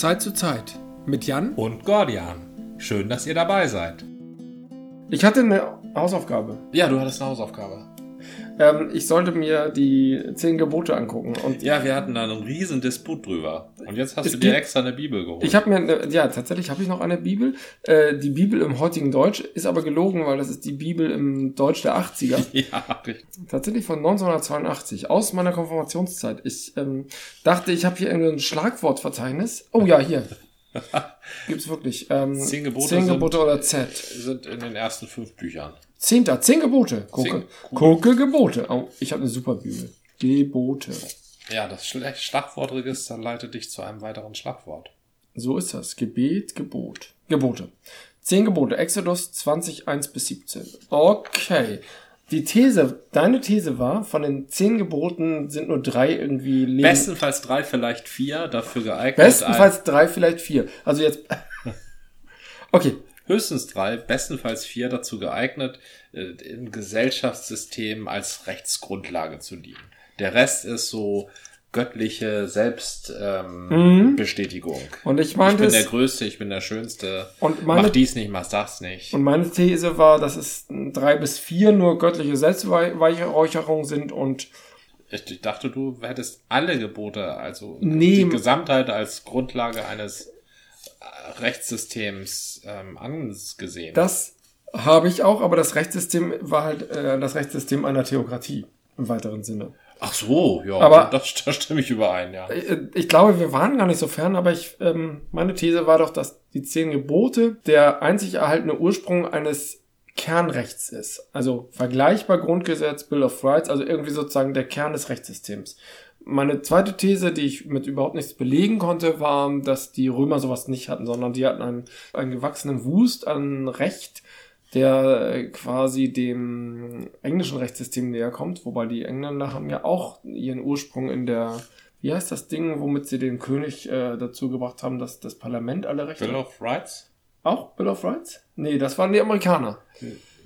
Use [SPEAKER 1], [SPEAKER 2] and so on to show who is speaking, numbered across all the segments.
[SPEAKER 1] Zeit zu Zeit mit Jan.
[SPEAKER 2] und Gordian. Schön, dass ihr dabei seid.
[SPEAKER 1] Ich hatte eine Hausaufgabe.
[SPEAKER 2] Ja, du hattest eine Hausaufgabe.
[SPEAKER 1] Ähm, ich sollte mir die zehn Gebote angucken. Und
[SPEAKER 2] Ja, wir hatten da einen riesen Disput drüber. Und jetzt hast du dir
[SPEAKER 1] gibt-
[SPEAKER 2] extra eine Bibel geholt.
[SPEAKER 1] ich habe mir, eine, ja, tatsächlich habe ich noch eine Bibel. Äh, die Bibel im heutigen Deutsch ist aber gelogen, weil das ist die Bibel im Deutsch der 80er.
[SPEAKER 2] ja, richtig.
[SPEAKER 1] Tatsächlich von 1982, aus meiner Konfirmationszeit. Ich ähm, dachte, ich habe hier irgendein Schlagwortverzeichnis. Oh ja, hier. Gibt's wirklich. Ähm,
[SPEAKER 2] Zehn Gebote
[SPEAKER 1] Zehn
[SPEAKER 2] sind-
[SPEAKER 1] Gebote oder Z.
[SPEAKER 2] Sind in den ersten fünf Büchern.
[SPEAKER 1] Zehnter, zehn Gebote. Gucke,
[SPEAKER 2] Zehn-
[SPEAKER 1] gucke Gebote. Oh, ich habe eine super Bibel. Gebote.
[SPEAKER 2] Ja, das Schlagwortregister leitet dich zu einem weiteren Schlagwort.
[SPEAKER 1] So ist das. Gebet, Gebot. Gebote. Zehn Gebote. Exodus 20, 1 bis 17. Okay. Die These, deine These war, von den zehn Geboten sind nur drei irgendwie Leben.
[SPEAKER 2] Bestenfalls drei, vielleicht vier, dafür geeignet.
[SPEAKER 1] Bestenfalls drei, vielleicht vier. Also jetzt. Okay.
[SPEAKER 2] Ein, höchstens drei, bestenfalls vier dazu geeignet, äh, im Gesellschaftssystem als Rechtsgrundlage zu dienen. Der Rest ist so göttliche Selbstbestätigung. Ähm, Bestätigung.
[SPEAKER 1] Und ich
[SPEAKER 2] Ich
[SPEAKER 1] meinte
[SPEAKER 2] bin der. Größte, ich bin der Schönste.
[SPEAKER 1] Und meine-
[SPEAKER 2] mach dies nicht, mach das nicht.
[SPEAKER 1] Und meine These war, dass es drei bis vier nur göttliche Selbstbeweihräucherung sind und
[SPEAKER 2] Ich, ich dachte, du hättest alle Gebote, also
[SPEAKER 1] Nee.
[SPEAKER 2] die Gesamtheit als Grundlage eines äh, Rechtssystems ähm, angesehen.
[SPEAKER 1] das habe ich auch, aber das Rechtssystem war halt äh, das Rechtssystem einer Theokratie im weiteren Sinne.
[SPEAKER 2] Ach so, ja,
[SPEAKER 1] Aber-
[SPEAKER 2] das, das stimme ich überein, ja.
[SPEAKER 1] Äh, Ich glaube, wir waren gar nicht so fern, aber ich, ähm, meine These war doch, dass die zehn Gebote der einzig erhaltene Ursprung eines Kernrechts ist. Also vergleichbar Grundgesetz, Bill of Rights, also irgendwie sozusagen der Kern des Rechtssystems. Meine zweite These, die ich mit überhaupt nichts belegen konnte, war, dass die Römer sowas nicht hatten, sondern die hatten einen, einen gewachsenen Wust an Recht, der äh, quasi dem englischen Rechtssystem näher kommt, wobei die Engländer haben ja auch ihren Ursprung in der, wie heißt das Ding, womit sie den König äh, dazu gebracht haben, dass das Parlament alle Rechte
[SPEAKER 2] Bill of Rights?
[SPEAKER 1] auch Bill of Rights? Nee, das waren die Amerikaner.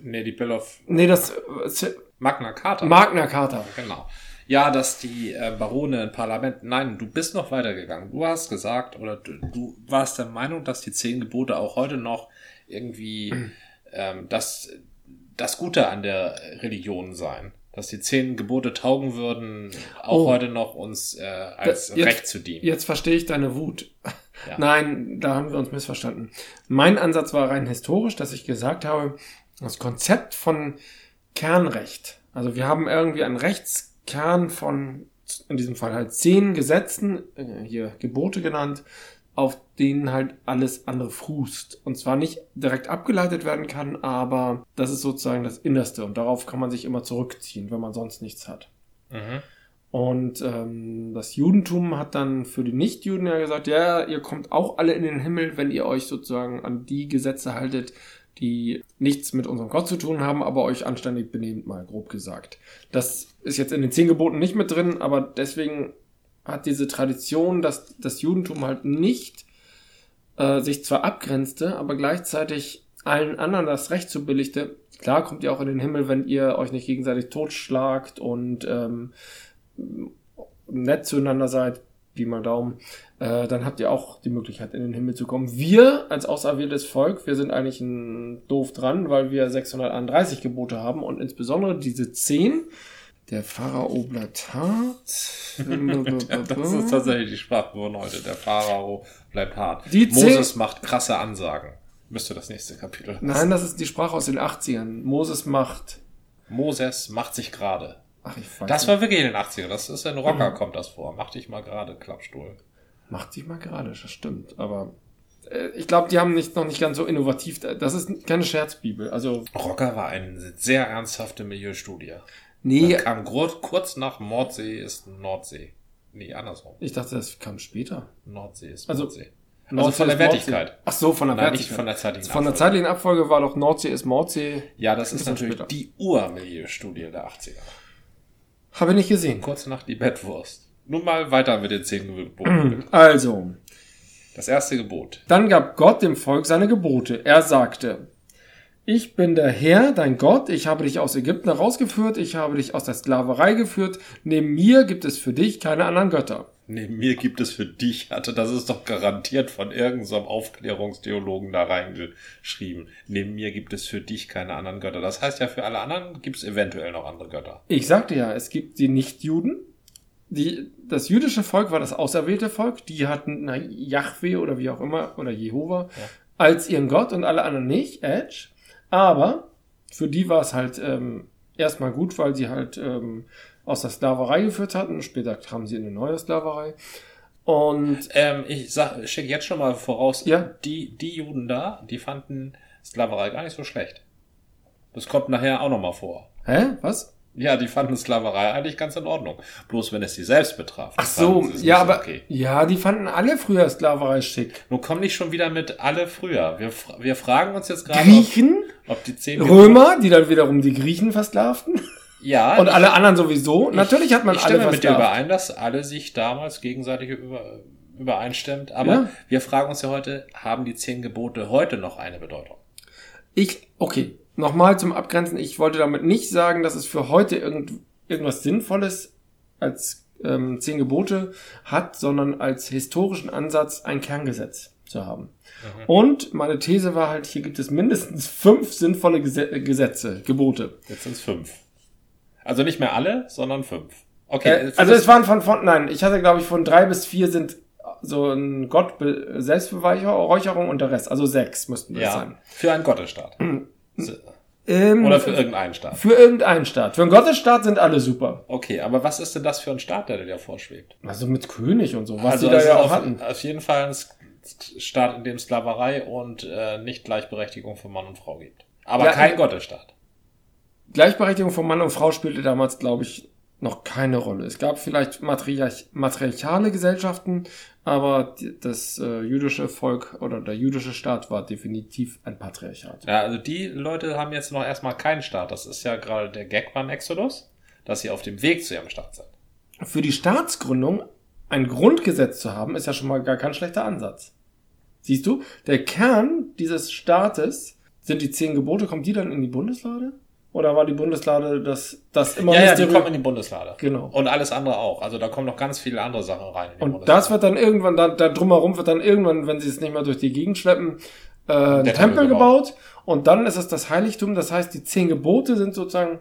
[SPEAKER 2] Nee, die Bill of
[SPEAKER 1] Nee, das äh,
[SPEAKER 2] Magna Carta.
[SPEAKER 1] Magna Carta.
[SPEAKER 2] Genau. Ja, dass die äh, Barone im Parlament. Nein, du bist noch weitergegangen. Du hast gesagt, oder du, du warst der Meinung, dass die zehn Gebote auch heute noch irgendwie ähm, das, das Gute an der Religion seien. Dass die zehn Gebote taugen würden, auch
[SPEAKER 1] Oh.
[SPEAKER 2] heute noch uns äh, als
[SPEAKER 1] Da- jetzt-
[SPEAKER 2] Recht zu dienen.
[SPEAKER 1] Jetzt verstehe ich deine Wut.
[SPEAKER 2] Ja.
[SPEAKER 1] Nein, da haben wir uns missverstanden. Mein Ansatz war rein historisch, dass ich gesagt habe, das Konzept von Kernrecht. Also wir haben irgendwie einen Rechtskern von, in diesem Fall halt zehn Gesetzen, äh, hier Gebote genannt, auf denen halt alles andere fußt. Und zwar nicht direkt abgeleitet werden kann, aber das ist sozusagen das Innerste und darauf kann man sich immer zurückziehen, wenn man sonst nichts hat.
[SPEAKER 2] Mhm.
[SPEAKER 1] Und ähm, das Judentum hat dann für die Nichtjuden ja gesagt, ja, ihr kommt auch alle in den Himmel, wenn ihr euch sozusagen an die Gesetze haltet, die nichts mit unserem Gott zu tun haben, aber euch anständig benehmt, mal grob gesagt. Das ist jetzt in den zehn Geboten nicht mit drin, aber deswegen hat diese Tradition, dass das Judentum halt nicht äh, sich zwar abgrenzte, aber gleichzeitig allen anderen das Recht zubilligte. Klar kommt ihr auch in den Himmel, wenn ihr euch nicht gegenseitig totschlagt und ähm, nett zueinander seid, wie mal Daumen, äh, dann habt ihr auch die Möglichkeit, in den Himmel zu kommen. Wir als auserwähltes Volk, wir sind eigentlich ein doof dran, weil wir 631 Gebote haben und insbesondere diese 10, der Pharao bleibt hart.
[SPEAKER 2] Das ist tatsächlich die Sprache von heute. Der Pharao bleibt hart.
[SPEAKER 1] Die
[SPEAKER 2] Moses macht krasse Ansagen. Müsste das nächste Kapitel.
[SPEAKER 1] Nein, das ist die Sprache aus den 80ern. Moses macht.
[SPEAKER 2] Moses macht sich gerade.
[SPEAKER 1] Ach, ich weiß
[SPEAKER 2] Das
[SPEAKER 1] nicht.
[SPEAKER 2] war wirklich in den 80ern. Das ist in Rocker, kommt das vor. Mach dich mal gerade, Klappstuhl.
[SPEAKER 1] Macht sich mal gerade, das stimmt. Aber äh, ich glaube, die haben nicht, noch nicht ganz so innovativ. Das ist keine Scherzbibel. Also,
[SPEAKER 2] Rocker war eine sehr ernsthafte Milieustudie.
[SPEAKER 1] Nee,
[SPEAKER 2] Das kam kurz nach Mordsee ist Nordsee. Nee, andersrum.
[SPEAKER 1] ich dachte, das kam später.
[SPEAKER 2] Nordsee ist
[SPEAKER 1] Also,
[SPEAKER 2] Nordsee. Also
[SPEAKER 1] Nordsee
[SPEAKER 2] von der
[SPEAKER 1] ist Nordsee.
[SPEAKER 2] Wertigkeit.
[SPEAKER 1] Ach so, von der
[SPEAKER 2] Nein,
[SPEAKER 1] Wertigkeit.
[SPEAKER 2] nicht von der zeitlichen
[SPEAKER 1] Von der
[SPEAKER 2] Abfolge.
[SPEAKER 1] zeitlichen Abfolge war doch Nordsee ist Mordsee.
[SPEAKER 2] Ja, das ist natürlich
[SPEAKER 1] später.
[SPEAKER 2] die Ur-Milieustudie der 80er.
[SPEAKER 1] Habe ich nicht gesehen.
[SPEAKER 2] Kurz nach die Bettwurst. Nun mal weiter mit den zehn Geboten.
[SPEAKER 1] Also,
[SPEAKER 2] Das erste Gebot.
[SPEAKER 1] Dann gab Gott dem Volk seine Gebote. Er sagte, ich bin der Herr, dein Gott, ich habe dich aus Ägypten herausgeführt, ich habe dich aus der Sklaverei geführt, neben mir gibt es für dich keine anderen Götter.
[SPEAKER 2] Neben mir gibt es für dich, hatte, das ist doch garantiert von irgendeinem Aufklärungstheologen da reingeschrieben. Neben mir gibt es für dich keine anderen Götter. Das heißt ja, für alle anderen gibt es eventuell noch andere Götter.
[SPEAKER 1] Ich sagte ja, es gibt die Nichtjuden. Die, das jüdische Volk war das auserwählte Volk. Die hatten na, Yahweh oder wie auch immer, oder Jehova,
[SPEAKER 2] Ja.
[SPEAKER 1] als ihren Gott und alle anderen nicht, Edge. Aber für die war es halt ähm, erstmal gut, weil sie halt ähm, aus der Sklaverei geführt hatten. Später kamen sie in eine neue Sklaverei. Und
[SPEAKER 2] Ähm, ich sag, schicke jetzt schon mal voraus,
[SPEAKER 1] Ja.
[SPEAKER 2] die, die Juden da, die fanden Sklaverei gar nicht so schlecht. Das kommt nachher auch nochmal vor.
[SPEAKER 1] hä? Was?
[SPEAKER 2] Ja, die fanden Sklaverei eigentlich ganz in Ordnung. Bloß wenn es sie selbst betraf.
[SPEAKER 1] Ach so, ja, aber
[SPEAKER 2] okay.
[SPEAKER 1] ja, die fanden alle früher Sklaverei schick.
[SPEAKER 2] Nun komm nicht schon wieder mit alle früher. Wir, wir fragen uns jetzt gerade, ob,
[SPEAKER 1] Griechen,
[SPEAKER 2] ob die zehn
[SPEAKER 1] Römer, die dann wiederum die Griechen versklavten
[SPEAKER 2] Ja,
[SPEAKER 1] und
[SPEAKER 2] ich-
[SPEAKER 1] alle anderen sowieso. Natürlich hat man
[SPEAKER 2] ich
[SPEAKER 1] alle
[SPEAKER 2] stimme mit dir
[SPEAKER 1] versklavt.
[SPEAKER 2] überein, dass alle sich damals gegenseitig über, übereinstimmt. Aber
[SPEAKER 1] Ja.
[SPEAKER 2] wir fragen uns ja heute, haben die zehn Gebote heute noch eine Bedeutung?
[SPEAKER 1] Ich, okay, nochmal zum Abgrenzen. Ich wollte damit nicht sagen, dass es für heute irgend, irgendwas Sinnvolles als ähm, zehn Gebote hat, sondern als historischen Ansatz ein Kerngesetz zu haben.
[SPEAKER 2] Mhm.
[SPEAKER 1] Und meine These war halt, hier gibt es mindestens fünf sinnvolle Gese Gesetze, Gebote.
[SPEAKER 2] Jetzt sind es fünf. Also nicht mehr alle, sondern fünf. Okay,
[SPEAKER 1] Äh, also es waren von, von nein, ich hatte glaube ich von drei bis vier sind so ein Gott Selbstbeweihräucherung und der Rest, also sechs müssten das
[SPEAKER 2] ja,
[SPEAKER 1] sein.
[SPEAKER 2] für einen Gottesstaat.
[SPEAKER 1] Ähm,
[SPEAKER 2] Oder für irgendeinen Staat.
[SPEAKER 1] für irgendeinen Staat. Für einen Gottesstaat sind alle super.
[SPEAKER 2] Okay, aber was ist denn das für ein Staat, der dir vorschwebt?
[SPEAKER 1] Also mit König und so, was
[SPEAKER 2] also
[SPEAKER 1] die da
[SPEAKER 2] es
[SPEAKER 1] ja auch
[SPEAKER 2] auf,
[SPEAKER 1] hatten.
[SPEAKER 2] auf jeden Fall ein Staat, in dem Sklaverei und äh, nicht Gleichberechtigung für Mann und Frau gibt. Aber
[SPEAKER 1] Ja,
[SPEAKER 2] kein
[SPEAKER 1] äh,
[SPEAKER 2] Gottesstaat.
[SPEAKER 1] Gleichberechtigung von Mann und Frau spielte damals, glaube ich, noch keine Rolle. Es gab vielleicht matriarch matriarchale Gesellschaften, aber das äh, jüdische Volk oder der jüdische Staat war definitiv ein Patriarchat.
[SPEAKER 2] Ja, also die Leute haben jetzt noch erstmal keinen Staat. Das ist ja gerade der Gag beim Exodus, dass sie auf dem Weg zu ihrem Staat sind.
[SPEAKER 1] Für die Staatsgründung ein Grundgesetz zu haben, ist ja schon mal gar kein schlechter Ansatz. Siehst du, der Kern dieses Staates sind die zehn Gebote. Kommt die dann in die Bundeslade? Oder war die Bundeslade das, das immer
[SPEAKER 2] ja, ja, die kommen in die Bundeslade.
[SPEAKER 1] Genau.
[SPEAKER 2] Und alles andere auch. Also da kommen noch ganz viele andere Sachen rein. In die
[SPEAKER 1] Und das wird dann irgendwann, da, da drumherum wird dann irgendwann, wenn sie es nicht mehr durch die Gegend schleppen, äh, ein
[SPEAKER 2] Der
[SPEAKER 1] Tempel,
[SPEAKER 2] Tempel
[SPEAKER 1] gebaut. Und dann ist es das Heiligtum. Das heißt, die zehn Gebote sind sozusagen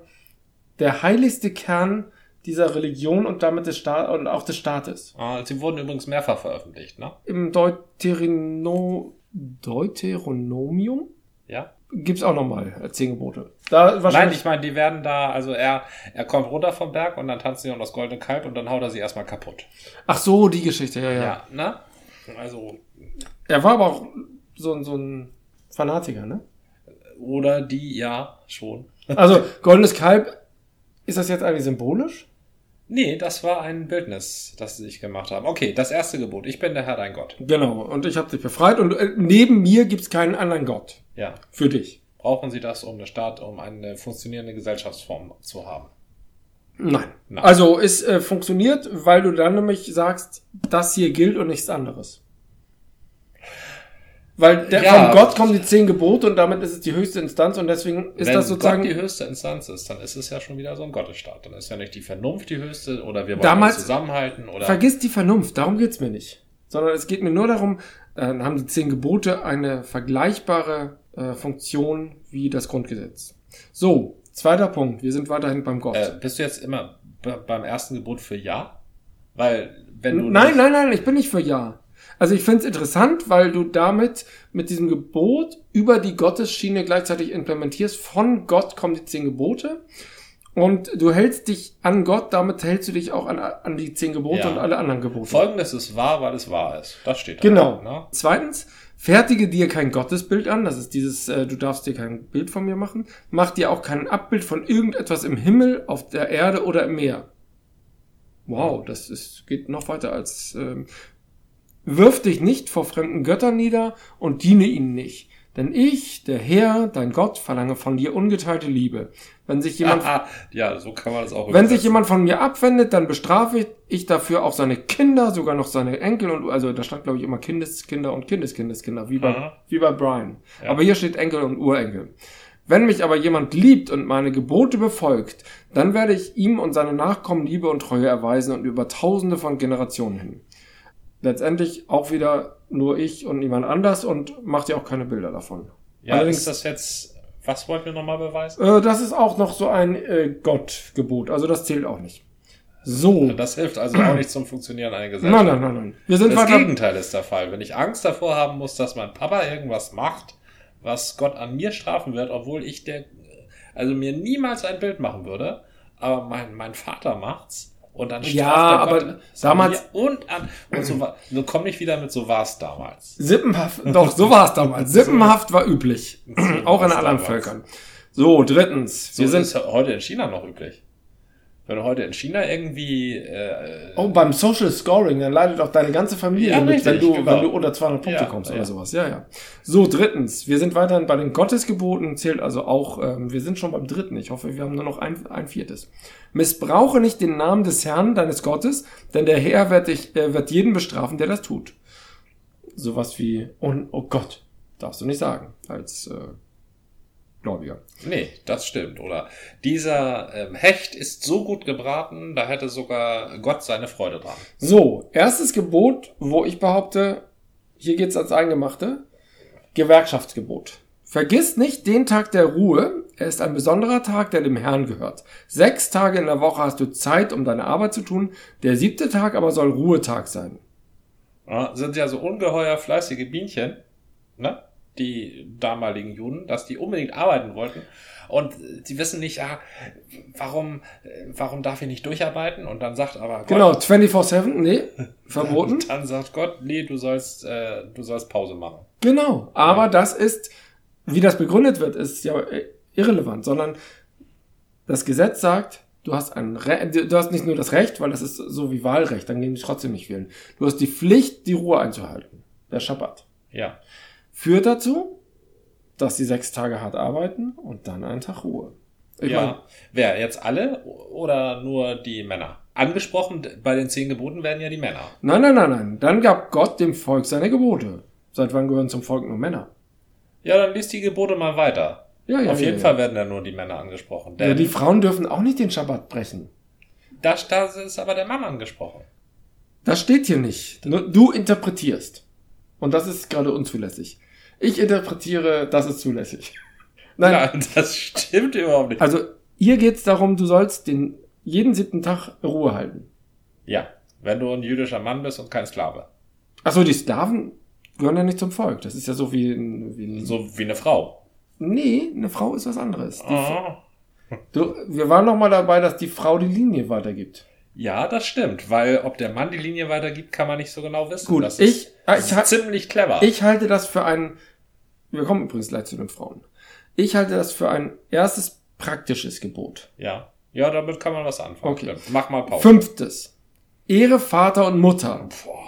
[SPEAKER 1] der heiligste Kern dieser Religion und damit des Staat und auch des Staates.
[SPEAKER 2] Ah, sie wurden übrigens mehrfach veröffentlicht, ne?
[SPEAKER 1] Im Deuterino, Deuteronomium
[SPEAKER 2] Ja?
[SPEAKER 1] Gibt's auch nochmal zehn Gebote. Da
[SPEAKER 2] Nein,
[SPEAKER 1] wahrscheinlich.
[SPEAKER 2] ich meine, die werden da, also er, er kommt runter vom Berg und dann tanzen sie um das goldene Kalb und dann haut er sie erstmal kaputt.
[SPEAKER 1] Ach so, die Geschichte, ja, ja.
[SPEAKER 2] Ja, ne? Also,
[SPEAKER 1] Er war aber auch so, ein- so ein Fanatiker, ne?
[SPEAKER 2] oder die, ja, schon.
[SPEAKER 1] Also, goldenes Kalb, ist das jetzt eigentlich symbolisch?
[SPEAKER 2] Nee, das war ein Bildnis, das sie sich gemacht haben. Okay, das erste Gebot. Ich bin der Herr dein Gott.
[SPEAKER 1] Genau, und ich habe dich befreit und äh, neben mir gibt's keinen anderen Gott
[SPEAKER 2] Ja.
[SPEAKER 1] für dich.
[SPEAKER 2] Brauchen sie das, um eine Staat, um eine funktionierende Gesellschaftsform zu haben?
[SPEAKER 1] Nein.
[SPEAKER 2] Nein.
[SPEAKER 1] Also es äh, funktioniert, weil du dann nämlich sagst, das hier gilt und nichts anderes. Weil der,
[SPEAKER 2] Ja.
[SPEAKER 1] von Gott kommen die zehn Gebote und damit ist es die höchste Instanz und deswegen ist
[SPEAKER 2] Wenn
[SPEAKER 1] das sozusagen
[SPEAKER 2] Gott die höchste Instanz ist, dann ist es ja schon wieder so ein Gottesstaat. Dann ist ja nicht die Vernunft die höchste oder wir wollen
[SPEAKER 1] Damals-
[SPEAKER 2] uns zusammenhalten oder.
[SPEAKER 1] Vergiss die Vernunft, darum geht's mir nicht. Sondern es geht mir nur darum, dann haben die zehn Gebote eine vergleichbare äh, Funktion wie das Grundgesetz. So, zweiter Punkt. Wir sind weiterhin beim Gott.
[SPEAKER 2] Äh, bist du jetzt immer be- beim ersten Gebot für Ja? Weil, wenn du.
[SPEAKER 1] nein, nein, nein, ich bin nicht für Ja. Also ich finde es interessant, weil du damit mit diesem Gebot über die Gottesschiene gleichzeitig implementierst. Von Gott kommen die zehn Gebote. Und du hältst dich an Gott, damit hältst du dich auch an, an die zehn Gebote
[SPEAKER 2] Ja.
[SPEAKER 1] und alle anderen Gebote.
[SPEAKER 2] Folgendes ist wahr, weil es wahr ist. Das steht da.
[SPEAKER 1] Genau.
[SPEAKER 2] Ne?
[SPEAKER 1] Zweitens, fertige dir kein Gottesbild an. Das ist dieses, äh, du darfst dir kein Bild von mir machen. Mach dir auch kein Abbild von irgendetwas im Himmel, auf der Erde oder im Meer. Wow, das ist, geht noch weiter als, ähm, wirf dich nicht vor fremden Göttern nieder und diene ihnen nicht. Denn ich, der Herr, dein Gott, verlange von dir ungeteilte Liebe. Wenn sich jemand
[SPEAKER 2] Ah, ja, so kann man das auch
[SPEAKER 1] wenn sich jemand von mir abwendet, dann bestrafe ich dafür auch seine Kinder, sogar noch seine Enkel und also da stand glaube ich immer Kindeskinder und Kindeskinder, wie bei
[SPEAKER 2] Mhm.
[SPEAKER 1] wie bei Brian.
[SPEAKER 2] Ja.
[SPEAKER 1] Aber hier steht Enkel und Urenkel. Wenn mich aber jemand liebt und meine Gebote befolgt, dann werde ich ihm und seine Nachkommen Liebe und Treue erweisen und über tausende von Generationen hin. Letztendlich auch wieder nur ich und niemand anders und macht ja auch keine Bilder davon.
[SPEAKER 2] Ja, Allerdings, ist das jetzt, was wollten wir nochmal beweisen?
[SPEAKER 1] Äh, das ist auch noch so ein äh, Gottgebot, also das zählt auch nicht. So.
[SPEAKER 2] Das hilft also auch nicht zum Funktionieren einer Gesellschaft.
[SPEAKER 1] Nein, nein, nein, nein.
[SPEAKER 2] Wir sind das Gegenteil ist der Fall. Wenn ich Angst davor haben muss, dass mein Papa irgendwas macht, was Gott an mir strafen wird, obwohl ich der, also mir niemals ein Bild machen würde, aber mein, mein Vater macht's. Und dann
[SPEAKER 1] straft ja, aber Gott damals
[SPEAKER 2] und an und so war, du komm nicht wieder mit so war's damals.
[SPEAKER 1] Sippenhaft, doch so war's damals. Sippenhaft war üblich, auch in anderen Völkern. So drittens,
[SPEAKER 2] wir so sind ist heute in China noch üblich. Wenn du heute in China irgendwie. Äh,
[SPEAKER 1] oh, beim Social Scoring, dann leidet auch deine ganze Familie ja, mit, richtig, wenn, du, genau. wenn du unter 200 Punkte ja, kommst ja. oder sowas. Ja, ja. So, drittens. Wir sind weiterhin bei den Gottesgeboten, zählt also auch, ähm, wir sind schon beim dritten. Ich hoffe, wir haben nur noch ein, ein viertes. Missbrauche nicht den Namen des Herrn, deines Gottes, denn der Herr wird, dich, äh, wird jeden bestrafen, der das tut. Sowas wie, oh, oh Gott, darfst du nicht sagen, als äh, Gläubiger.
[SPEAKER 2] Nee, das stimmt. Oder dieser ähm, Hecht ist so gut gebraten, da hätte sogar Gott seine Freude dran.
[SPEAKER 1] So, erstes Gebot, wo ich behaupte, hier geht's ans Eingemachte. Gewerkschaftsgebot. Vergiss nicht den Tag der Ruhe. Er ist ein besonderer Tag, der dem Herrn gehört. Sechs Tage in der Woche hast du Zeit, um deine Arbeit zu tun. Der siebte Tag aber soll Ruhetag sein.
[SPEAKER 2] Ja, sind ja so ungeheuer fleißige Bienchen. Ne? Die damaligen Juden, dass die unbedingt arbeiten wollten. Und sie wissen nicht, ja, warum, warum darf ich nicht durcharbeiten? Und dann sagt aber
[SPEAKER 1] Gott. Genau, 24-7, nee, verboten.
[SPEAKER 2] Dann, dann, sagt Gott, nee, du sollst, äh, du sollst Pause machen.
[SPEAKER 1] Genau, aber ja. das ist, wie das begründet wird, ist ja irrelevant, sondern das Gesetz sagt, du hast ein Re du hast nicht nur das Recht, weil das ist so wie Wahlrecht, dann gehen die trotzdem nicht wählen. Du hast die Pflicht, die Ruhe einzuhalten. Der Schabbat.
[SPEAKER 2] Ja
[SPEAKER 1] führt dazu, dass sie sechs Tage hart arbeiten und dann einen Tag Ruhe.
[SPEAKER 2] Ich ja, mein, wer? Jetzt alle oder nur die Männer? Angesprochen, bei den zehn Geboten werden ja die Männer.
[SPEAKER 1] Nein, nein, nein, nein. Dann gab Gott dem Volk seine Gebote. Seit wann gehören zum Volk nur Männer?
[SPEAKER 2] Ja, dann liest die Gebote mal weiter. Ja, ja, Auf jeden ja, Fall werden ja nur die Männer angesprochen.
[SPEAKER 1] ja, die Frauen dürfen auch nicht den Schabbat brechen.
[SPEAKER 2] Da, da ist aber der Mann angesprochen.
[SPEAKER 1] Das steht hier nicht. Du interpretierst. Und das ist gerade unzulässig. Ich interpretiere, das ist zulässig.
[SPEAKER 2] Nein, Nein das stimmt überhaupt nicht.
[SPEAKER 1] Also hier geht es darum, du sollst den jeden siebten Tag Ruhe halten.
[SPEAKER 2] Ja, wenn du ein jüdischer Mann bist und kein Sklave.
[SPEAKER 1] Achso, die Sklaven gehören ja nicht zum Volk. Das ist ja so wie, ein,
[SPEAKER 2] wie ein so wie eine Frau.
[SPEAKER 1] Nee, eine Frau ist was anderes. Oh. Du, wir waren noch mal dabei, dass die Frau die Linie weitergibt.
[SPEAKER 2] Ja, das stimmt, weil ob der Mann die Linie weitergibt, kann man nicht so genau wissen.
[SPEAKER 1] Gut,
[SPEAKER 2] das
[SPEAKER 1] ich,
[SPEAKER 2] ah, ist, ich, ich ziemlich clever.
[SPEAKER 1] Ich halte das für ein, wir kommen übrigens gleich zu den Frauen. Ich halte das für ein erstes praktisches Gebot.
[SPEAKER 2] Ja, ja, damit kann man was anfangen.
[SPEAKER 1] Okay.
[SPEAKER 2] Mach mal Pause.
[SPEAKER 1] Fünftes. Ehre Vater und Mutter. Boah.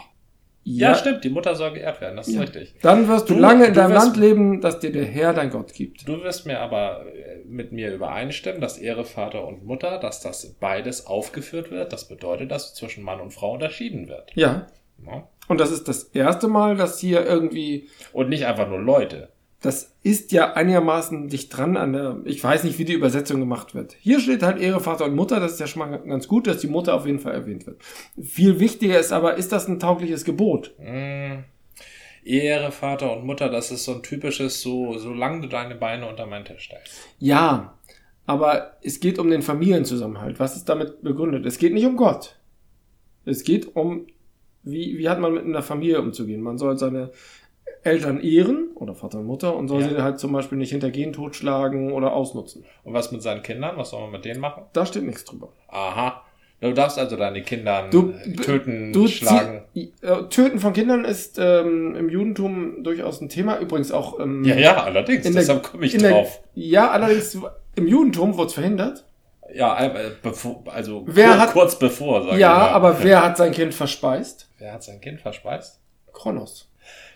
[SPEAKER 2] Ja, ja, stimmt, die Mutter soll geehrt werden, das ist ja. richtig.
[SPEAKER 1] Dann wirst du, du lange in du deinem wirst, Land leben, das dir der Herr dein Gott gibt.
[SPEAKER 2] Du wirst mir aber äh, mit mir übereinstimmen, dass Ehre Vater und Mutter, dass das beides aufgeführt wird. Das bedeutet, dass zwischen Mann und Frau unterschieden wird.
[SPEAKER 1] Ja. ja. Und das ist das erste Mal, dass hier irgendwie.
[SPEAKER 2] Und nicht einfach nur Leute
[SPEAKER 1] das ist ja einigermaßen dicht dran an der, ich weiß nicht, wie die Übersetzung gemacht wird. Hier steht halt Ehre Vater und Mutter, das ist ja schon mal ganz gut, dass die Mutter auf jeden Fall erwähnt wird. Viel wichtiger ist aber, ist das ein taugliches Gebot?
[SPEAKER 2] Mm. Ehre Vater und Mutter, das ist so ein typisches, so, solange du deine Beine unter meinen Tisch stellst.
[SPEAKER 1] Ja, aber es geht um den Familienzusammenhalt. Was ist damit begründet? Es geht nicht um Gott. Es geht um, wie, wie hat man mit einer Familie umzugehen? Man soll seine Eltern ehren oder Vater und Mutter und soll ja. sie halt zum Beispiel nicht hintergehen, totschlagen oder ausnutzen.
[SPEAKER 2] Und was mit seinen Kindern? Was soll man mit denen machen?
[SPEAKER 1] Da steht nichts drüber.
[SPEAKER 2] Aha. Du darfst also deine Kinder töten,
[SPEAKER 1] du schlagen. Äh, töten von Kindern ist ähm, im Judentum durchaus ein Thema. Übrigens auch. Ähm,
[SPEAKER 2] ja, ja, allerdings. Deshalb komme ich drauf.
[SPEAKER 1] Der, ja, allerdings im Judentum wurde es verhindert.
[SPEAKER 2] Ja, äh, bevor, also
[SPEAKER 1] wer kur, hat,
[SPEAKER 2] kurz bevor,
[SPEAKER 1] sag Ja, aber wer hat sein Kind verspeist?
[SPEAKER 2] Wer hat sein Kind verspeist?
[SPEAKER 1] Kronos.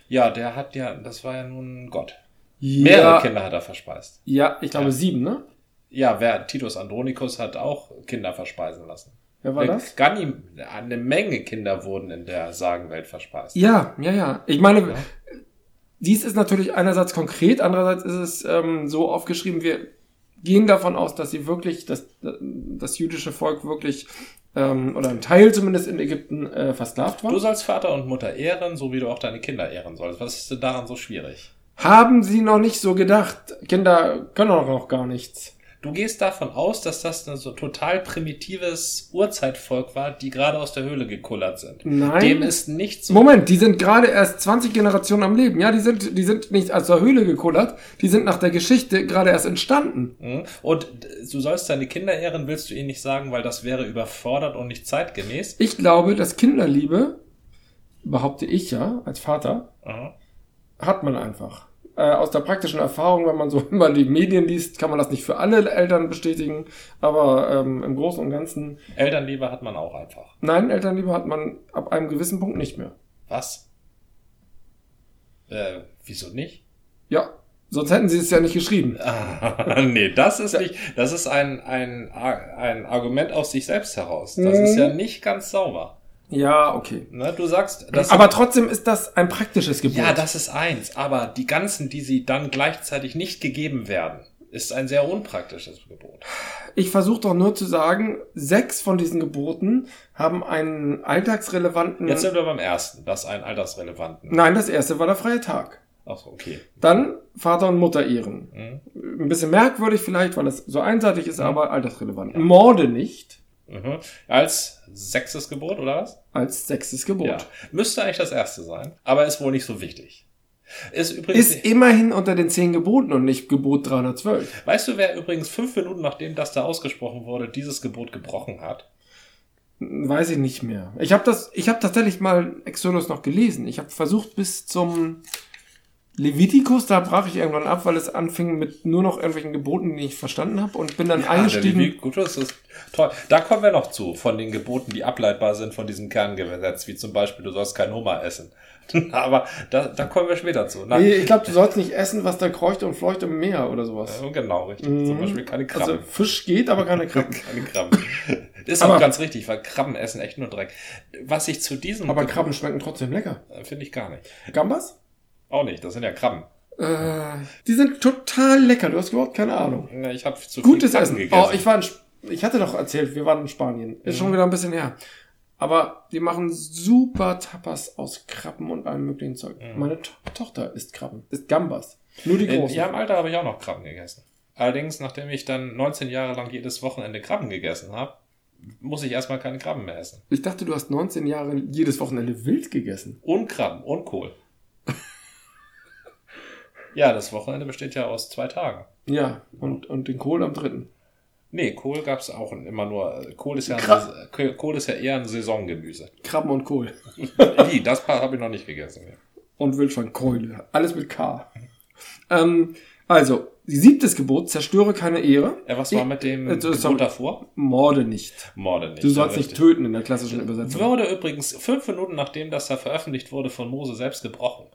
[SPEAKER 2] Ja, der hat ja, das war ja nun Gott. Ja, Mehrere Kinder hat er verspeist.
[SPEAKER 1] Ja, ich glaube ja. sieben, ne?
[SPEAKER 2] Ja, wer Titus Andronicus hat auch Kinder verspeisen lassen.
[SPEAKER 1] Wer war eine, das?
[SPEAKER 2] Gani, eine Menge Kinder wurden in der Sagenwelt verspeist.
[SPEAKER 1] Ja, ja, ja. Ich meine, ja. dies ist natürlich einerseits konkret, andererseits ist es ähm, so aufgeschrieben, wir gehen davon aus, dass sie wirklich, dass das jüdische Volk wirklich ähm, oder ein Teil zumindest in Ägypten äh, versklavt war.
[SPEAKER 2] Du sollst Vater und Mutter ehren, so wie du auch deine Kinder ehren sollst. Was ist denn daran so schwierig?
[SPEAKER 1] Haben sie noch nicht so gedacht. Kinder können doch noch gar nichts.
[SPEAKER 2] Du gehst davon aus, dass das ein so total primitives Urzeitvolk war, die gerade aus der Höhle gekullert sind.
[SPEAKER 1] Nein.
[SPEAKER 2] Dem ist nicht so.
[SPEAKER 1] Moment, die sind gerade erst 20 Generationen am Leben. Ja, die sind, die sind nicht aus der Höhle gekullert, die sind nach der Geschichte gerade erst entstanden.
[SPEAKER 2] Mhm. Und du sollst deine Kinder ehren, willst du ihnen nicht sagen, weil das wäre überfordert und nicht zeitgemäß.
[SPEAKER 1] Ich glaube, dass Kinderliebe, behaupte ich ja, als Vater,
[SPEAKER 2] Aha.
[SPEAKER 1] hat man einfach. Äh, aus der praktischen Erfahrung, wenn man so immer die Medien liest, kann man das nicht für alle Eltern bestätigen, aber ähm, im Großen und Ganzen,
[SPEAKER 2] Elternliebe hat man auch einfach.
[SPEAKER 1] nein, Elternliebe hat man ab einem gewissen Punkt nicht mehr.
[SPEAKER 2] Was? Äh, wieso nicht?
[SPEAKER 1] Ja, sonst hätten sie es ja nicht geschrieben.
[SPEAKER 2] Ah, nee, das ist nicht, das ist ein, ein, ein Argument aus sich selbst heraus. Das ist ja nicht ganz sauber.
[SPEAKER 1] Ja, okay.
[SPEAKER 2] Ne? Du sagst, das
[SPEAKER 1] Aber trotzdem ist das ein praktisches Gebot.
[SPEAKER 2] ja, das ist eins, aber die ganzen, die sie dann gleichzeitig nicht gegeben werden, ist ein sehr unpraktisches Gebot.
[SPEAKER 1] Ich versuche doch nur zu sagen, sechs von diesen Geboten haben einen alltagsrelevanten.
[SPEAKER 2] Jetzt sind wir beim ersten, das einen altersrelevanten.
[SPEAKER 1] Nein, das erste war der freie Tag.
[SPEAKER 2] Ach, so, okay.
[SPEAKER 1] Dann Vater und Mutter ehren. Ein bisschen merkwürdig vielleicht, weil es so einseitig ist, aber altersrelevant. Morde nicht
[SPEAKER 2] Mhm. Als sechstes Gebot, oder was?
[SPEAKER 1] als sechstes Gebot.
[SPEAKER 2] Ja. Müsste eigentlich das erste sein, aber ist wohl nicht so wichtig. Ist übrigens.
[SPEAKER 1] Ist immerhin unter den zehn Geboten und nicht Gebot 312.
[SPEAKER 2] weißt du, wer übrigens fünf Minuten nachdem das da ausgesprochen wurde, dieses Gebot gebrochen hat?
[SPEAKER 1] Weiß ich nicht mehr. Ich habe das, ich habe tatsächlich mal Exodus noch gelesen. Ich habe versucht bis zum Levitikus, da brach ich irgendwann ab, weil es anfing mit nur noch irgendwelchen Geboten, die ich verstanden habe und bin dann eingestiegen.
[SPEAKER 2] Der Levi- Gut, das ist toll. Da kommen wir noch zu, von den Geboten, die ableitbar sind von diesem Kerngesetz, wie zum Beispiel, du sollst kein Hummer essen. Aber da, da kommen wir später zu. Na,
[SPEAKER 1] Nee, Ich glaube, du sollst nicht essen, was da kreucht und fleucht im Meer oder sowas.
[SPEAKER 2] genau, richtig. Zum Beispiel keine Krabben.
[SPEAKER 1] Also Fisch geht, aber keine Krabben.
[SPEAKER 2] keine Krabben. Ist
[SPEAKER 1] Aber-
[SPEAKER 2] auch ganz richtig, weil Krabben essen echt nur Dreck. Was ich zu diesem
[SPEAKER 1] aber Krabben schmecken trotzdem lecker.
[SPEAKER 2] äh, finde ich gar nicht.
[SPEAKER 1] Gambas?
[SPEAKER 2] Auch nicht, das sind ja Krabben.
[SPEAKER 1] Äh, die sind total lecker. Du hast überhaupt keine Ahnung.
[SPEAKER 2] Ja, Ich habe zu
[SPEAKER 1] Gutes
[SPEAKER 2] viel
[SPEAKER 1] Essen.
[SPEAKER 2] Krabben gegessen.
[SPEAKER 1] Oh, ich war in, Sp- ich hatte doch erzählt, wir waren in Spanien. Ist schon wieder ein bisschen her. Aber die machen super Tapas aus Krabben und allem möglichen Zeug. Meine to Tochter isst Krabben. Isst Gambas. Nur die
[SPEAKER 2] In
[SPEAKER 1] großen.
[SPEAKER 2] ihrem Alter habe ich auch noch Krabben gegessen. Allerdings, nachdem ich dann 19 Jahre lang jedes Wochenende Krabben gegessen habe, muss ich erstmal keine Krabben mehr essen.
[SPEAKER 1] Ich dachte, du hast 19 Jahre jedes Wochenende wild gegessen.
[SPEAKER 2] Und Krabben und Kohl. ja, das Wochenende besteht ja aus zwei Tagen.
[SPEAKER 1] Ja, und, und den Kohl am dritten.
[SPEAKER 2] Nee, Kohl gab's auch immer nur. Kohl ist ja, ein, Kohl ist ja eher ein Saisongemüse.
[SPEAKER 1] Krabben und Kohl.
[SPEAKER 2] Wie? Das habe ich noch nicht gegessen.
[SPEAKER 1] Und Wildschweinkeule. Alles mit K. Ähm, also, siebtes Gebot, zerstöre keine Ehre.
[SPEAKER 2] Ja, was war mit dem
[SPEAKER 1] Äh, sorry.
[SPEAKER 2] Gebot davor?
[SPEAKER 1] Morde nicht.
[SPEAKER 2] Morde nicht.
[SPEAKER 1] Du sollst nicht töten in der klassischen Übersetzung.
[SPEAKER 2] Wurde übrigens fünf Minuten nachdem das da veröffentlicht wurde von Mose selbst gebrochen.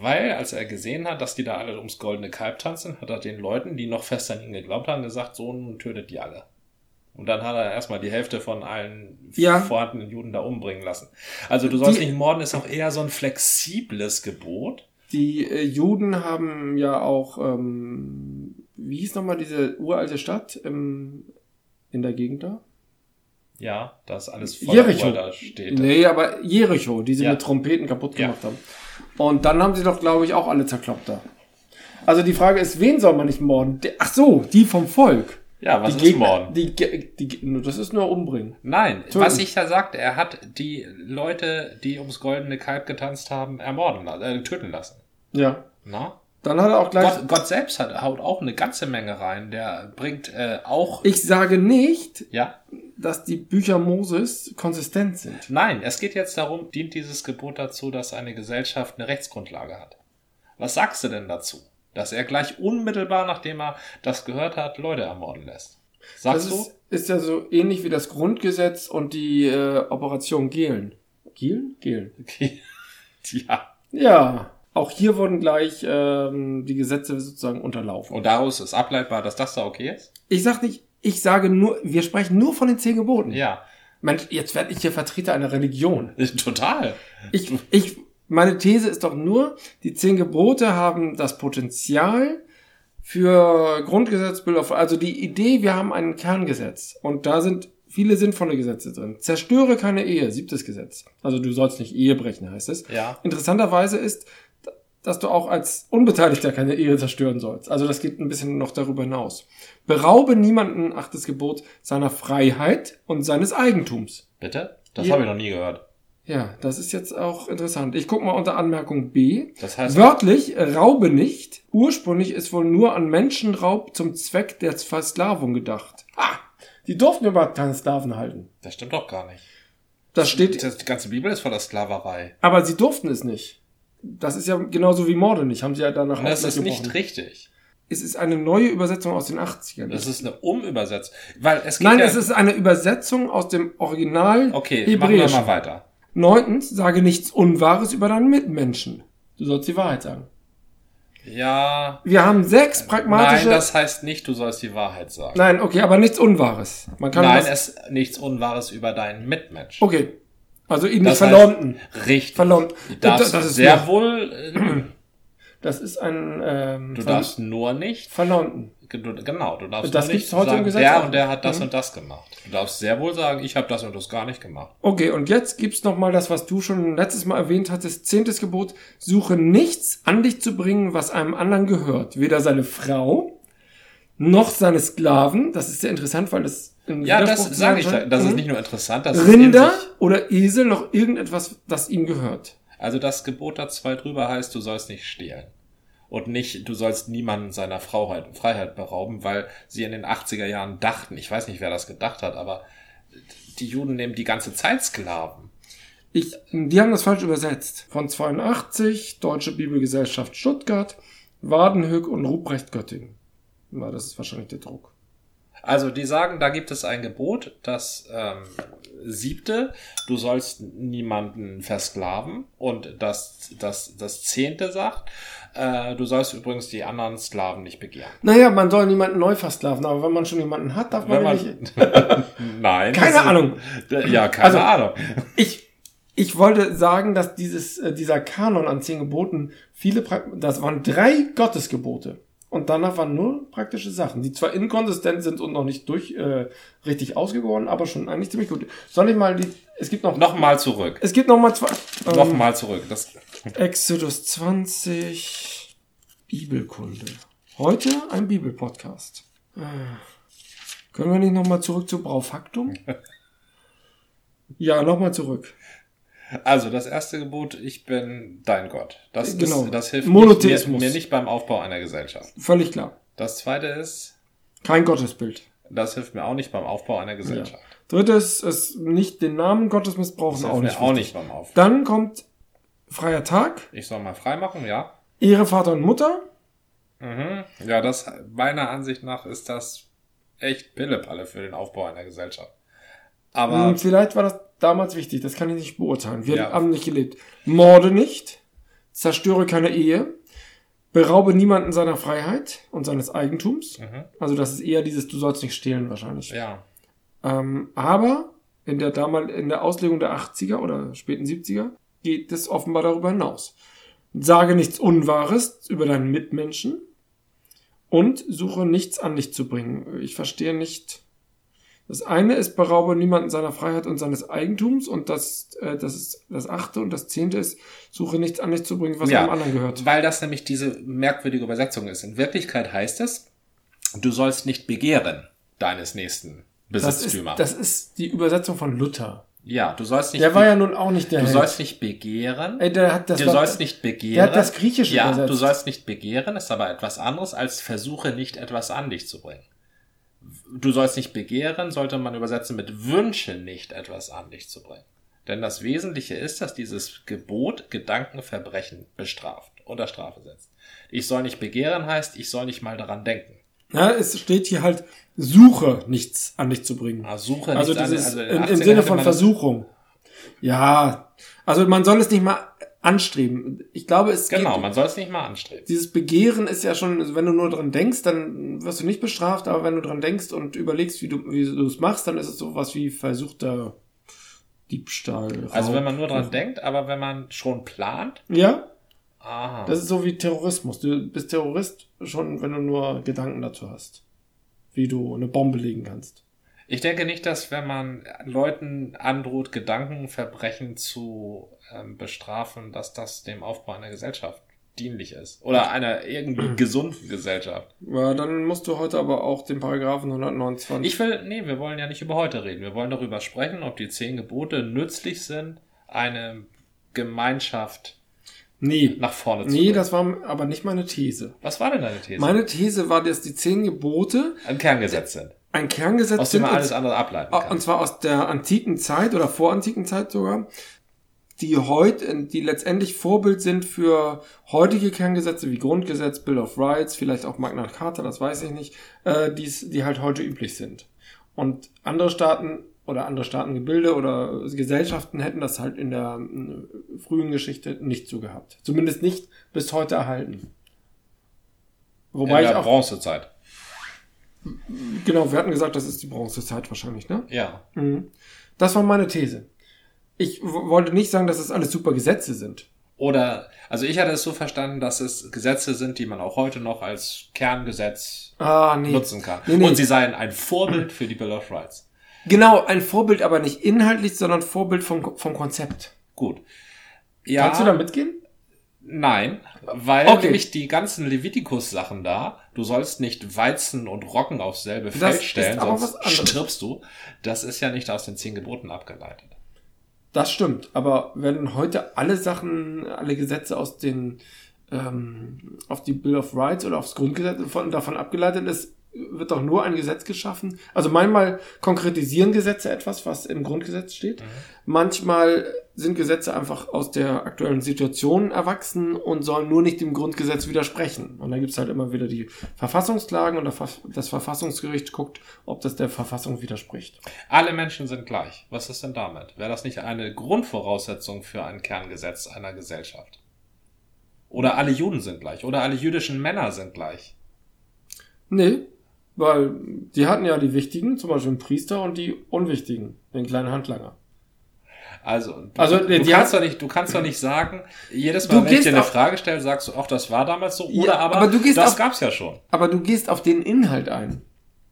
[SPEAKER 2] Weil, als er gesehen hat, dass die da alle ums goldene Kalb tanzen, hat er den Leuten, die noch fest an ihn geglaubt haben, gesagt, so nun tötet die alle. Und dann hat er erstmal die Hälfte von allen
[SPEAKER 1] Ja.
[SPEAKER 2] vorhandenen Juden da umbringen lassen. Also du sollst
[SPEAKER 1] Die-
[SPEAKER 2] nicht morden, ist auch eher so ein flexibles Gebot.
[SPEAKER 1] Die äh, Juden haben ja auch, ähm, wie hieß nochmal diese uralte Stadt im, in der Gegend da?
[SPEAKER 2] Ja, das alles voller
[SPEAKER 1] Jericho.
[SPEAKER 2] uralter Städte.
[SPEAKER 1] Nee, aber Jericho, die sie
[SPEAKER 2] Ja.
[SPEAKER 1] mit Trompeten kaputt
[SPEAKER 2] Ja.
[SPEAKER 1] gemacht haben. Und dann haben sie doch, glaube ich, auch alle zerkloppt da. Also die Frage ist, wen soll man nicht morden? Ach so, die vom Volk.
[SPEAKER 2] Ja, was
[SPEAKER 1] die
[SPEAKER 2] ist Morden?
[SPEAKER 1] Die, die, Ge- das ist nur umbringen.
[SPEAKER 2] Nein,
[SPEAKER 1] Entschuldigung.
[SPEAKER 2] was ich da sagte, er hat die Leute, die ums goldene Kalb getanzt haben, ermorden lassen, äh, töten lassen.
[SPEAKER 1] Ja.
[SPEAKER 2] Na?
[SPEAKER 1] Dann hat er auch gleich.
[SPEAKER 2] Gott, Gott selbst hat, haut auch eine ganze Menge rein. Der bringt äh, auch.
[SPEAKER 1] Ich sage nicht,
[SPEAKER 2] ja?
[SPEAKER 1] dass die Bücher Moses konsistent sind.
[SPEAKER 2] Nein, es geht jetzt darum, dient dieses Gebot dazu, dass eine Gesellschaft eine Rechtsgrundlage hat. Was sagst du denn dazu? Dass er gleich unmittelbar, nachdem er das gehört hat, Leute ermorden lässt. Sagst
[SPEAKER 1] Das
[SPEAKER 2] du?
[SPEAKER 1] ist, ist ja so ähnlich wie das Grundgesetz und die äh, Operation Gehlen. Gehlen? Gehlen.
[SPEAKER 2] Okay. ja.
[SPEAKER 1] Ja. Auch hier wurden gleich ähm, die Gesetze sozusagen unterlaufen.
[SPEAKER 2] Und daraus ist ableitbar, dass das da okay ist?
[SPEAKER 1] Ich sag nicht, ich sage nur, wir sprechen nur von den zehn Geboten.
[SPEAKER 2] Ja.
[SPEAKER 1] Mensch, jetzt werde ich hier Vertreter einer Religion.
[SPEAKER 2] Total.
[SPEAKER 1] Ich, ich meine These ist doch nur, die zehn Gebote haben das Potenzial für Grundgesetzbilder, also die Idee, wir haben ein Kerngesetz und da sind viele sinnvolle Gesetze drin. Zerstöre keine Ehe, siebtes Gesetz. Also du sollst nicht Ehe brechen, heißt es.
[SPEAKER 2] Ja.
[SPEAKER 1] Interessanterweise ist, dass du auch als Unbeteiligter keine Ehe zerstören sollst. Also das geht ein bisschen noch darüber hinaus. Beraube niemanden, achtes Gebot, seiner Freiheit und seines Eigentums.
[SPEAKER 2] Bitte? Das
[SPEAKER 1] Ja.
[SPEAKER 2] habe ich noch nie gehört.
[SPEAKER 1] Ja, das ist jetzt auch interessant. Ich guck mal unter Anmerkung B.
[SPEAKER 2] Das heißt,
[SPEAKER 1] Wörtlich, raube nicht. Ursprünglich ist wohl nur an Menschenraub zum Zweck der Versklavung gedacht. Ah, die durften überhaupt keine Sklaven halten.
[SPEAKER 2] das stimmt doch gar nicht.
[SPEAKER 1] Das steht,
[SPEAKER 2] Das, die ganze Bibel ist voller Sklaverei.
[SPEAKER 1] aber sie durften es nicht. Das ist ja genauso wie Morde nicht, haben sie ja danach
[SPEAKER 2] das ist
[SPEAKER 1] nicht
[SPEAKER 2] richtig.
[SPEAKER 1] Es ist eine neue Übersetzung aus den 80ern.
[SPEAKER 2] Das ist eine Umübersetzung. Weil es
[SPEAKER 1] Nein,
[SPEAKER 2] ja,
[SPEAKER 1] es ist eine Übersetzung aus dem Original
[SPEAKER 2] Okay, machen wir
[SPEAKER 1] Hebräischen.
[SPEAKER 2] mal weiter.
[SPEAKER 1] Neuntens, sage nichts Unwahres über deinen Mitmenschen. Du sollst die Wahrheit sagen.
[SPEAKER 2] Ja.
[SPEAKER 1] Wir haben sechs pragmatische.
[SPEAKER 2] Nein, das heißt nicht, du sollst die Wahrheit sagen.
[SPEAKER 1] Nein, okay, aber nichts Unwahres. Man kann
[SPEAKER 2] Nein, es nichts Unwahres über deinen Mitmenschen.
[SPEAKER 1] Okay. Also ihn nicht
[SPEAKER 2] Das heißt-
[SPEAKER 1] verleumden.
[SPEAKER 2] Richtig.
[SPEAKER 1] Verleumden.
[SPEAKER 2] Darfst
[SPEAKER 1] das ist
[SPEAKER 2] sehr
[SPEAKER 1] noch-
[SPEAKER 2] wohl, äh,
[SPEAKER 1] Das ist ein ähm,
[SPEAKER 2] du darfst nur nicht,
[SPEAKER 1] verleumden.
[SPEAKER 2] genau, du darfst
[SPEAKER 1] Das
[SPEAKER 2] nur nicht
[SPEAKER 1] heute im
[SPEAKER 2] sagen,
[SPEAKER 1] Gesetz
[SPEAKER 2] der und der hat das
[SPEAKER 1] Mhm.
[SPEAKER 2] und das gemacht. Du darfst sehr wohl sagen, ich habe das und das gar nicht gemacht.
[SPEAKER 1] Okay, und jetzt gibt's noch mal das, was du schon letztes Mal erwähnt hattest. Zehntes Gebot. Suche nichts an dich zu bringen, was einem anderen gehört. Weder seine Frau, noch seine Sklaven. Das ist sehr interessant, weil das im
[SPEAKER 2] Ja, das sage ich.
[SPEAKER 1] scheint.
[SPEAKER 2] Das ist
[SPEAKER 1] Mhm.
[SPEAKER 2] nicht nur interessant, das
[SPEAKER 1] Rinder oder Esel, noch irgendetwas, das ihm gehört.
[SPEAKER 2] Also das Gebot da zwei drüber heißt, du sollst nicht stehlen. Und nicht, du sollst niemanden seiner Freiheit, Freiheit berauben, weil sie in den 80er Jahren dachten, ich weiß nicht, wer das gedacht hat, aber die Juden nehmen die ganze Zeit Sklaven.
[SPEAKER 1] Ich, die haben das falsch übersetzt. Von 82, Deutsche Bibelgesellschaft Stuttgart, Wadenhöck und Ruprecht Göttingen. Ja, das ist wahrscheinlich der Druck.
[SPEAKER 2] Also die sagen, da gibt es ein Gebot, das ähm, siebte, du sollst niemanden versklaven. Und das, das, das zehnte sagt, äh, du sollst übrigens die anderen Sklaven nicht begehren.
[SPEAKER 1] Naja, man soll niemanden neu versklaven, aber wenn man schon jemanden hat, darf man,
[SPEAKER 2] man,
[SPEAKER 1] nicht.
[SPEAKER 2] Nein.
[SPEAKER 1] Keine
[SPEAKER 2] ist-
[SPEAKER 1] Ahnung.
[SPEAKER 2] Ja, keine
[SPEAKER 1] Also-
[SPEAKER 2] Ahnung.
[SPEAKER 1] Ich, ich wollte sagen, dass dieses, äh, dieser Kanon an zehn Geboten viele, das waren drei Gottesgebote. Und danach waren nur praktische Sachen, die zwar inkonsistent sind und noch nicht durch äh, richtig ausgegoren, aber schon eigentlich ziemlich gut. Soll ich mal die, es gibt noch,
[SPEAKER 2] Nochmal zurück.
[SPEAKER 1] es gibt noch mal zwei, ähm,
[SPEAKER 2] Nochmal zurück. Das,
[SPEAKER 1] Exodus 20, Bibelkunde. Heute ein Bibelpodcast. Ah. Können wir nicht nochmal zurück zu Braufaktum? Ja, nochmal zurück.
[SPEAKER 2] Also das erste Gebot, ich bin dein Gott. Das,
[SPEAKER 1] Genau.
[SPEAKER 2] ist, das hilft
[SPEAKER 1] Monotheismus.
[SPEAKER 2] Mir, mir nicht beim Aufbau einer Gesellschaft.
[SPEAKER 1] Völlig klar.
[SPEAKER 2] Das zweite ist,
[SPEAKER 1] Kein Gottesbild.
[SPEAKER 2] das hilft mir auch nicht beim Aufbau einer Gesellschaft.
[SPEAKER 1] Drittes ist nicht den Namen Gottes missbrauchen,
[SPEAKER 2] Das
[SPEAKER 1] auch
[SPEAKER 2] hilft
[SPEAKER 1] nicht.
[SPEAKER 2] mir auch nicht beim Aufbau.
[SPEAKER 1] Dann kommt freier Tag,
[SPEAKER 2] Ich soll mal frei machen, ja.
[SPEAKER 1] Ehre Vater und Mutter.
[SPEAKER 2] Mhm. Ja, das, meiner Ansicht nach ist das echt Pillepalle für den Aufbau einer Gesellschaft. Aber,
[SPEAKER 1] Hm, Vielleicht war das damals wichtig, das kann ich nicht beurteilen. Wir
[SPEAKER 2] Ja.
[SPEAKER 1] haben nicht gelebt. Morde nicht, zerstöre keine Ehe, beraube niemanden seiner Freiheit und seines Eigentums.
[SPEAKER 2] mhm.
[SPEAKER 1] Also das ist eher dieses, du sollst nicht stehlen wahrscheinlich.
[SPEAKER 2] ja.
[SPEAKER 1] Ähm, aber in der damal in der Auslegung der 80er oder späten 70er geht es offenbar darüber hinaus. Sage nichts Unwahres über deinen Mitmenschen und suche nichts an dich zu bringen. Ich verstehe nicht. Das eine ist, beraube niemanden seiner Freiheit und seines Eigentums und das, äh, das ist das achte und das zehnte ist, suche nichts an dich zu bringen, was
[SPEAKER 2] Ja.
[SPEAKER 1] einem anderen gehört.
[SPEAKER 2] Weil das nämlich diese merkwürdige Übersetzung ist. In Wirklichkeit heißt es, du sollst nicht begehren deines nächsten
[SPEAKER 1] Das ist,
[SPEAKER 2] Besitztümer.
[SPEAKER 1] das ist die Übersetzung von Luther.
[SPEAKER 2] ja, du sollst nicht,
[SPEAKER 1] Der war ja nun auch nicht der
[SPEAKER 2] du
[SPEAKER 1] Held.
[SPEAKER 2] sollst nicht begehren.
[SPEAKER 1] Ey, der hat das
[SPEAKER 2] du
[SPEAKER 1] war-
[SPEAKER 2] sollst nicht begehren.
[SPEAKER 1] Der hat das Griechische
[SPEAKER 2] Ja,
[SPEAKER 1] übersetzt.
[SPEAKER 2] du sollst nicht begehren, ist aber etwas anderes als versuche nicht etwas an dich zu bringen. Du sollst nicht begehren, sollte man übersetzen mit wünsche nicht etwas an dich zu bringen. Denn das Wesentliche ist, dass dieses Gebot Gedankenverbrechen bestraft, unter Strafe setzt. Ich soll nicht begehren heißt, ich soll nicht mal daran denken.
[SPEAKER 1] Ja, es steht hier halt, suche nichts an dich zu bringen.
[SPEAKER 2] Ah, Suche
[SPEAKER 1] Also
[SPEAKER 2] nicht
[SPEAKER 1] dieses,
[SPEAKER 2] an, also 18er
[SPEAKER 1] im Sinne von Versuchung. Ja, also man soll es nicht mal anstreben. Ich glaube, es
[SPEAKER 2] Genau,
[SPEAKER 1] geht,
[SPEAKER 2] man soll es nicht mal anstreben.
[SPEAKER 1] dieses Begehren ist ja schon, also wenn du nur dran denkst, dann wirst du nicht bestraft, aber wenn du dran denkst und überlegst, wie du, wie du es machst, dann ist es sowas wie versuchter Diebstahl.
[SPEAKER 2] Also wenn man nur dran denkt, aber wenn man schon plant.
[SPEAKER 1] Ja,
[SPEAKER 2] Aha.
[SPEAKER 1] das ist so wie Terrorismus. Du bist Terrorist schon, wenn du nur Gedanken dazu hast. Wie du eine Bombe legen kannst.
[SPEAKER 2] Ich denke nicht, dass wenn man Leuten androht, Gedankenverbrechen zu ähm, bestrafen, dass das dem Aufbau einer Gesellschaft dienlich ist. Oder einer irgendwie gesunden Gesellschaft.
[SPEAKER 1] Ja, dann musst du heute aber auch den Paragraphen 129.
[SPEAKER 2] Ich will, nee, wir wollen ja nicht über heute reden. Wir wollen darüber sprechen, ob die zehn Gebote nützlich sind, eine Gemeinschaft
[SPEAKER 1] nee.
[SPEAKER 2] nach vorne zu
[SPEAKER 1] Nee,
[SPEAKER 2] bringen.
[SPEAKER 1] das war aber nicht meine These.
[SPEAKER 2] Was war denn deine These?
[SPEAKER 1] Meine These war, dass die zehn Gebote
[SPEAKER 2] Ein Kerngesetz sind.
[SPEAKER 1] Ein Kerngesetz
[SPEAKER 2] Aus dem
[SPEAKER 1] sind.
[SPEAKER 2] man alles
[SPEAKER 1] und,
[SPEAKER 2] andere ableiten
[SPEAKER 1] und
[SPEAKER 2] kann.
[SPEAKER 1] zwar aus der antiken Zeit oder vorantiken Zeit sogar, die heute, die letztendlich Vorbild sind für heutige Kerngesetze wie Grundgesetz, Bill of Rights, vielleicht auch Magna Carta, das weiß ich nicht, äh, die's, die halt heute üblich sind. Und andere Staaten oder andere Staatengebilde oder Gesellschaften hätten das halt in der frühen Geschichte nicht so gehabt. Zumindest nicht bis heute erhalten. Wobei
[SPEAKER 2] In
[SPEAKER 1] ich
[SPEAKER 2] der
[SPEAKER 1] auch,
[SPEAKER 2] Bronzezeit.
[SPEAKER 1] Genau, wir hatten gesagt, das ist die Bronzezeit wahrscheinlich, ne?
[SPEAKER 2] Ja.
[SPEAKER 1] Mhm. Das war meine These. Ich wollte nicht sagen, dass es alles super Gesetze sind.
[SPEAKER 2] Oder, also ich hatte es so verstanden, dass es Gesetze sind, die man auch heute noch als Kerngesetz
[SPEAKER 1] Ah, nee.
[SPEAKER 2] nutzen kann.
[SPEAKER 1] Nee, nee.
[SPEAKER 2] Und sie seien ein Vorbild für die Bill of Rights.
[SPEAKER 1] Genau, ein Vorbild, aber nicht inhaltlich, sondern Vorbild vom, vom Konzept.
[SPEAKER 2] Gut. Ja,
[SPEAKER 1] Kannst du da mitgehen?
[SPEAKER 2] Nein, weil
[SPEAKER 1] Okay.
[SPEAKER 2] nämlich die ganzen Leviticus-Sachen da, du sollst nicht Weizen und Roggen aufs selbe
[SPEAKER 1] Das
[SPEAKER 2] Feld stellen, sonst stirbst du. Das ist ja nicht aus den zehn Geboten abgeleitet.
[SPEAKER 1] Das stimmt. Aber wenn heute alle Sachen, alle Gesetze aus den, ähm, auf die Bill of Rights oder aufs Grundgesetz von, davon abgeleitet ist, wird doch nur ein Gesetz geschaffen. Also manchmal konkretisieren Gesetze etwas, was im Grundgesetz steht. Manchmal sind Gesetze einfach aus der aktuellen Situation erwachsen und sollen nur nicht dem Grundgesetz widersprechen. Und da gibt's halt immer wieder die Verfassungsklagen und das Verfassungsgericht guckt, ob das der Verfassung widerspricht.
[SPEAKER 2] Alle Menschen sind gleich. Was ist denn damit? Wäre das nicht eine Grundvoraussetzung für ein Kerngesetz einer Gesellschaft? Oder alle Juden sind gleich? Oder alle jüdischen Männer sind gleich?
[SPEAKER 1] Nee, weil die hatten ja die wichtigen, zum Beispiel den Priester und die unwichtigen, den kleinen Handlanger.
[SPEAKER 2] Also, du,
[SPEAKER 1] Also,
[SPEAKER 2] du,
[SPEAKER 1] die
[SPEAKER 2] kannst
[SPEAKER 1] hat-
[SPEAKER 2] doch nicht, du kannst doch nicht sagen, jedes
[SPEAKER 1] Du
[SPEAKER 2] Mal, wenn ich dir eine
[SPEAKER 1] auf-
[SPEAKER 2] Frage stelle, sagst du, ach, das war damals so,
[SPEAKER 1] Ja,
[SPEAKER 2] oder aber,
[SPEAKER 1] aber du gehst
[SPEAKER 2] das
[SPEAKER 1] auf-
[SPEAKER 2] gab's ja schon.
[SPEAKER 1] Aber du gehst auf den Inhalt ein.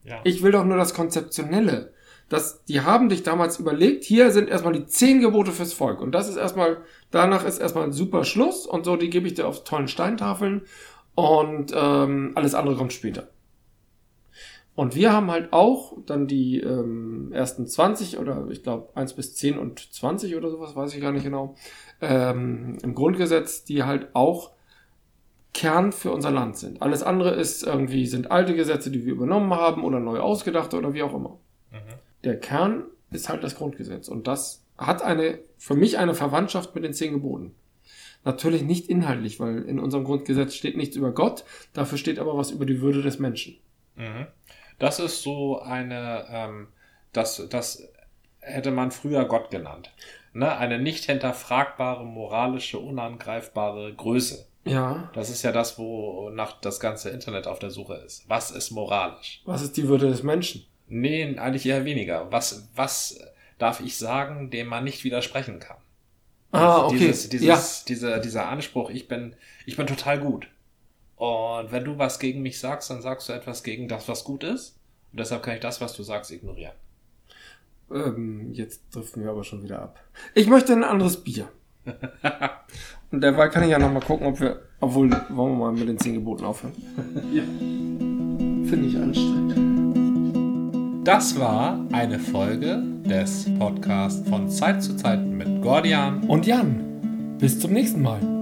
[SPEAKER 2] Ja.
[SPEAKER 1] Ich will doch nur das Konzeptionelle. Das, die haben dich damals überlegt, hier sind erstmal die zehn Gebote fürs Volk. Und das ist erstmal, danach ist erstmal ein super Schluss und so, die gebe ich dir auf tollen Steintafeln und ähm, alles andere kommt später. Und wir haben halt auch dann die ähm, ersten 20 oder ich glaube 1 bis 10 und 20 oder sowas, weiß ich gar nicht genau, ähm, im Grundgesetz, die halt auch Kern für unser Land sind. Alles andere ist irgendwie, sind alte Gesetze, die wir übernommen haben oder neu ausgedachte oder wie auch immer. Der Kern ist halt das Grundgesetz und das hat eine, für mich eine Verwandtschaft mit den zehn Geboten. Natürlich nicht inhaltlich, weil in unserem Grundgesetz steht nichts über Gott, dafür steht aber was über die Würde des Menschen.
[SPEAKER 2] Mhm. Das ist so eine, ähm, das, das hätte man früher Gott genannt. Ne? Eine nicht hinterfragbare, moralische, unangreifbare Größe.
[SPEAKER 1] Ja,
[SPEAKER 2] Das ist ja das, wonach das ganze Internet auf der Suche ist. Was ist moralisch?
[SPEAKER 1] was ist die Würde des Menschen?
[SPEAKER 2] Nee, eigentlich eher weniger. Was, was darf ich sagen, dem man nicht widersprechen kann?
[SPEAKER 1] Ah, okay.
[SPEAKER 2] Dieses, dieses,
[SPEAKER 1] ja,
[SPEAKER 2] dieser, dieser Anspruch, ich bin, ich bin total gut. Und wenn du was gegen mich sagst, dann sagst du etwas gegen das, was gut ist. Und deshalb kann ich das, was du sagst, ignorieren.
[SPEAKER 1] ähm, jetzt driften wir aber schon wieder ab. Ich möchte ein anderes Bier. Und derweil kann ich ja noch mal gucken, ob wir, obwohl, wollen wir mal mit den zehn Geboten aufhören.
[SPEAKER 2] Ja.
[SPEAKER 1] Finde ich anstrengend.
[SPEAKER 2] Das war eine Folge des Podcasts von Zeit zu Zeit mit Gordian.
[SPEAKER 1] Und Jan, bis zum nächsten Mal.